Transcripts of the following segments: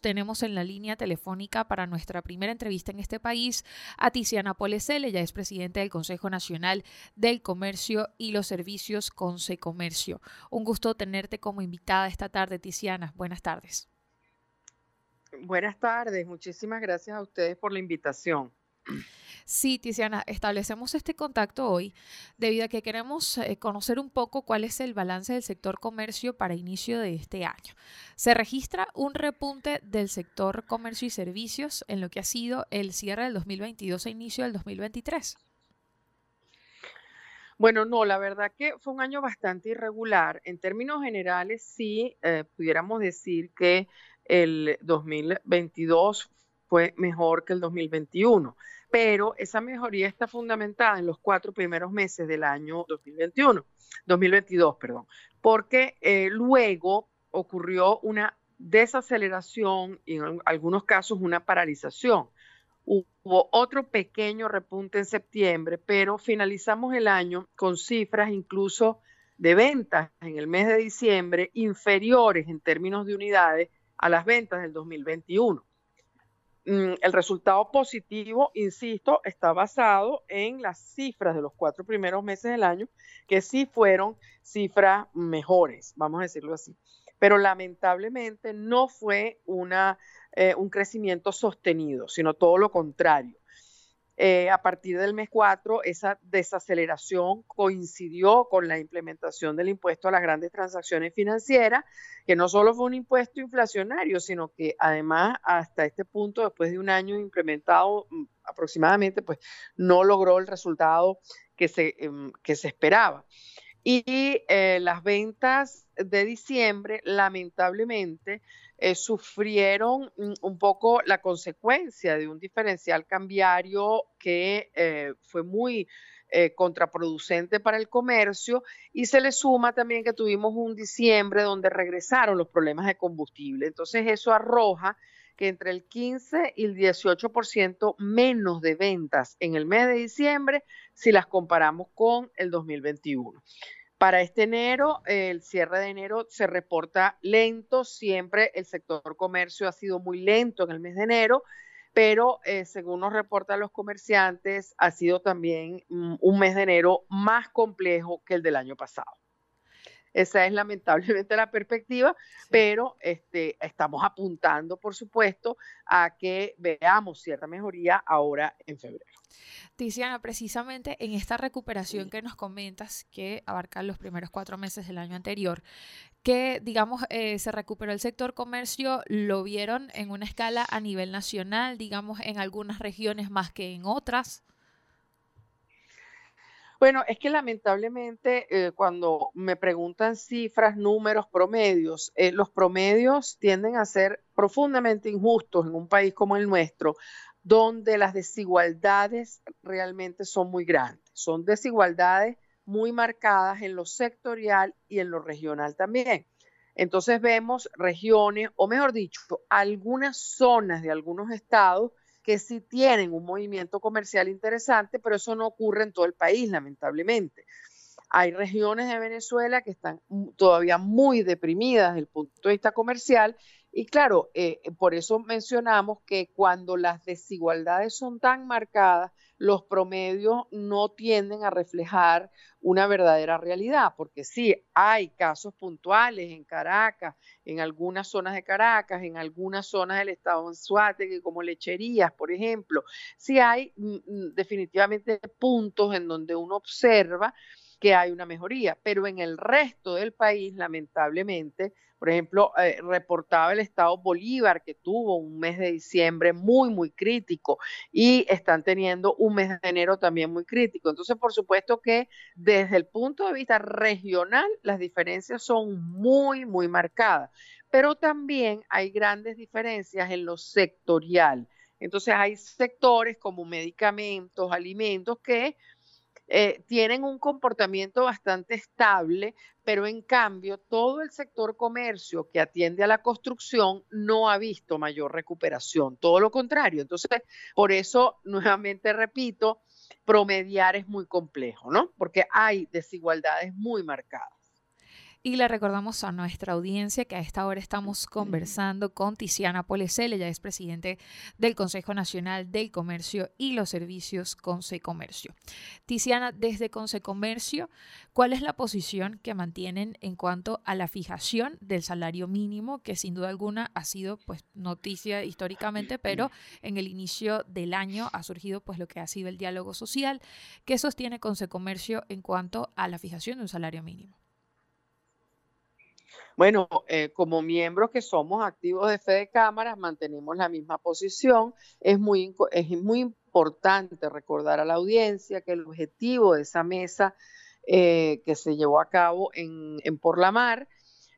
tenemos en la línea telefónica para nuestra primera entrevista en este país a Tiziana Polesel. Ella es presidenta del Consejo Nacional del Comercio y los Servicios Conce Comercio. Un gusto tenerte como invitada esta tarde, Tiziana. Buenas tardes. Buenas tardes. Muchísimas gracias a ustedes por la invitación. Sí, Tiziana, establecemos este contacto hoy debido a que queremos eh, conocer un poco cuál es el balance del sector comercio para inicio de este año. Se registra un repunte del sector comercio y servicios en lo que ha sido el cierre del 2022 e inicio del 2023. Bueno, no, la verdad que fue un año bastante irregular. En términos generales, sí, eh, pudiéramos decir que el 2022 fue mejor que el 2021 pero esa mejoría está fundamentada en los cuatro primeros meses del año 2021, 2022, perdón, porque eh, luego ocurrió una desaceleración y en algunos casos una paralización. Hubo otro pequeño repunte en septiembre, pero finalizamos el año con cifras incluso de ventas en el mes de diciembre inferiores en términos de unidades a las ventas del 2021. Mm, el resultado positivo, insisto, está basado en las cifras de los cuatro primeros meses del año, que sí fueron cifras mejores, vamos a decirlo así. Pero lamentablemente no fue una, eh, un crecimiento sostenido, sino todo lo contrario. Eh, a partir del mes 4, esa desaceleración coincidió con la implementación del impuesto a las grandes transacciones financieras, que no solo fue un impuesto inflacionario, sino que además hasta este punto, después de un año implementado mm, aproximadamente, pues no logró el resultado que se, em, que se esperaba. Y eh, las ventas de diciembre, lamentablemente, eh, sufrieron mm, un poco la consecuencia de un diferencial cambiario que eh, fue muy eh, contraproducente para el comercio y se le suma también que tuvimos un diciembre donde regresaron los problemas de combustible. Entonces eso arroja que entre el 15 y el 18% menos de ventas en el mes de diciembre si las comparamos con el 2021. Para este enero, el cierre de enero se reporta lento, siempre el sector comercio ha sido muy lento en el mes de enero, pero eh, según nos reportan los comerciantes, ha sido también mm, un mes de enero más complejo que el del año pasado. Esa es lamentablemente la perspectiva, pero este, estamos apuntando, por supuesto, a que veamos cierta mejoría ahora en febrero. Tiziana, precisamente en esta recuperación que nos comentas, que abarca los primeros cuatro meses del año anterior, que, digamos, eh, se recuperó el sector comercio, lo vieron en una escala a nivel nacional, digamos, en algunas regiones más que en otras. Bueno, es que lamentablemente eh, cuando me preguntan cifras, números, promedios, eh, los promedios tienden a ser profundamente injustos en un país como el nuestro, donde las desigualdades realmente son muy grandes. Son desigualdades muy marcadas en lo sectorial y en lo regional también. Entonces vemos regiones, o mejor dicho, algunas zonas de algunos estados que sí tienen un movimiento comercial interesante, pero eso no ocurre en todo el país, lamentablemente. Hay regiones de Venezuela que están todavía muy deprimidas desde el punto de vista comercial y claro, eh, por eso mencionamos que cuando las desigualdades son tan marcadas, los promedios no tienden a reflejar una verdadera realidad, porque sí, hay casos puntuales en Caracas, en algunas zonas de Caracas, en algunas zonas del estado de como lecherías, por ejemplo, sí hay mm, mm, definitivamente puntos en donde uno observa que hay una mejoría, pero en el resto del país, lamentablemente, por ejemplo, eh, reportaba el Estado Bolívar que tuvo un mes de diciembre muy, muy crítico y están teniendo un mes de enero también muy crítico. Entonces, por supuesto que desde el punto de vista regional, las diferencias son muy, muy marcadas, pero también hay grandes diferencias en lo sectorial. Entonces, hay sectores como medicamentos, alimentos que eh, tienen un comportamiento bastante estable, pero en cambio todo el sector comercio que atiende a la construcción no ha visto mayor recuperación, todo lo contrario. Entonces, por eso, nuevamente repito, promediar es muy complejo, ¿no? Porque hay desigualdades muy marcadas. Y le recordamos a nuestra audiencia que a esta hora estamos conversando con Tiziana Polesel, ella es presidente del Consejo Nacional del Comercio y los Servicios Comercio. Tiziana, desde Comercio, ¿cuál es la posición que mantienen en cuanto a la fijación del salario mínimo, que sin duda alguna ha sido pues noticia históricamente, pero en el inicio del año ha surgido pues lo que ha sido el diálogo social que sostiene Comercio en cuanto a la fijación de un salario mínimo? Bueno, eh, como miembros que somos activos de Fede Cámaras, mantenemos la misma posición. Es muy, es muy importante recordar a la audiencia que el objetivo de esa mesa eh, que se llevó a cabo en, en Por la Mar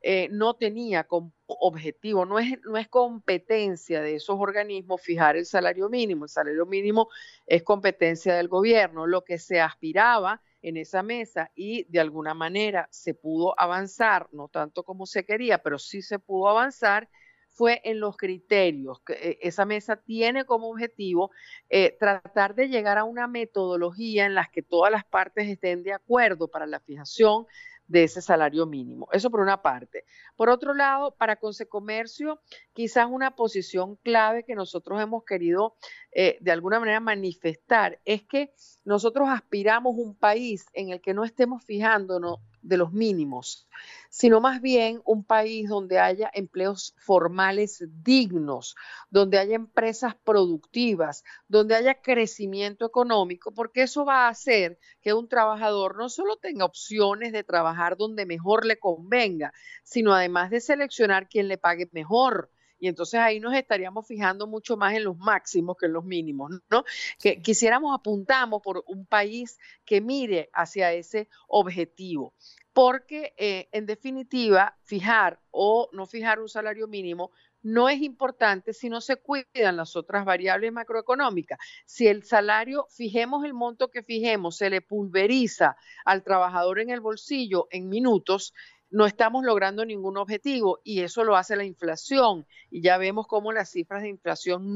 eh, no tenía como objetivo, no es, no es competencia de esos organismos fijar el salario mínimo. El salario mínimo es competencia del gobierno. Lo que se aspiraba en esa mesa y de alguna manera se pudo avanzar, no tanto como se quería, pero sí se pudo avanzar, fue en los criterios. que eh, Esa mesa tiene como objetivo eh, tratar de llegar a una metodología en la que todas las partes estén de acuerdo para la fijación de ese salario mínimo. Eso por una parte. Por otro lado, para Consecomercio, quizás una posición clave que nosotros hemos querido eh, de alguna manera manifestar es que nosotros aspiramos un país en el que no estemos fijándonos de los mínimos, sino más bien un país donde haya empleos formales dignos, donde haya empresas productivas, donde haya crecimiento económico, porque eso va a hacer que un trabajador no solo tenga opciones de trabajar donde mejor le convenga, sino además de seleccionar quien le pague mejor, y entonces ahí nos estaríamos fijando mucho más en los máximos que en los mínimos, ¿no? Que quisiéramos apuntamos por un país que mire hacia ese objetivo, porque eh, en definitiva fijar o no fijar un salario mínimo no es importante si no se cuidan las otras variables macroeconómicas. Si el salario, fijemos el monto que fijemos, se le pulveriza al trabajador en el bolsillo en minutos, no estamos logrando ningún objetivo y eso lo hace la inflación. Y ya vemos cómo las cifras de inflación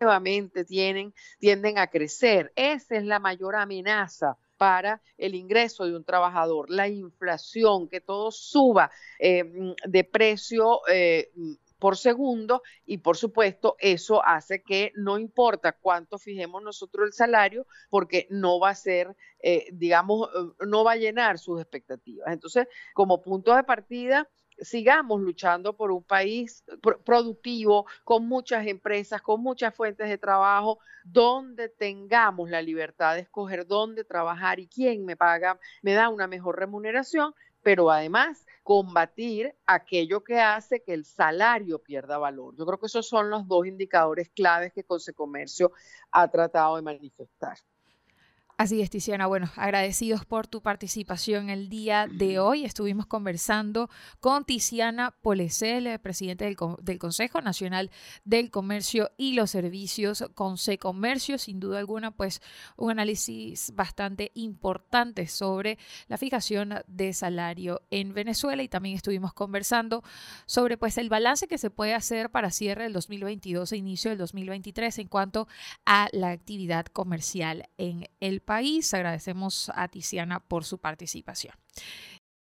nuevamente tienen, tienden a crecer. Esa es la mayor amenaza para el ingreso de un trabajador, la inflación, que todo suba eh, de precio eh, por segundo y por supuesto eso hace que no importa cuánto fijemos nosotros el salario porque no va a ser, eh, digamos, eh, no va a llenar sus expectativas. Entonces, como punto de partida, sigamos luchando por un país productivo, con muchas empresas, con muchas fuentes de trabajo, donde tengamos la libertad de escoger dónde trabajar y quién me paga, me da una mejor remuneración, pero además combatir aquello que hace que el salario pierda valor. Yo creo que esos son los dos indicadores claves que Consecomercio ha tratado de manifestar. Así es, Tiziana. Bueno, agradecidos por tu participación el día de hoy. Estuvimos conversando con Tiziana Polecel, presidente del, Consejo Nacional del Comercio y los Servicios, Comercio. Sin duda alguna, pues un análisis bastante importante sobre la fijación de salario en Venezuela y también estuvimos conversando sobre pues el balance que se puede hacer para cierre del 2022 e inicio del 2023 en cuanto a la actividad comercial en el país. Agradecemos a Tiziana por su participación.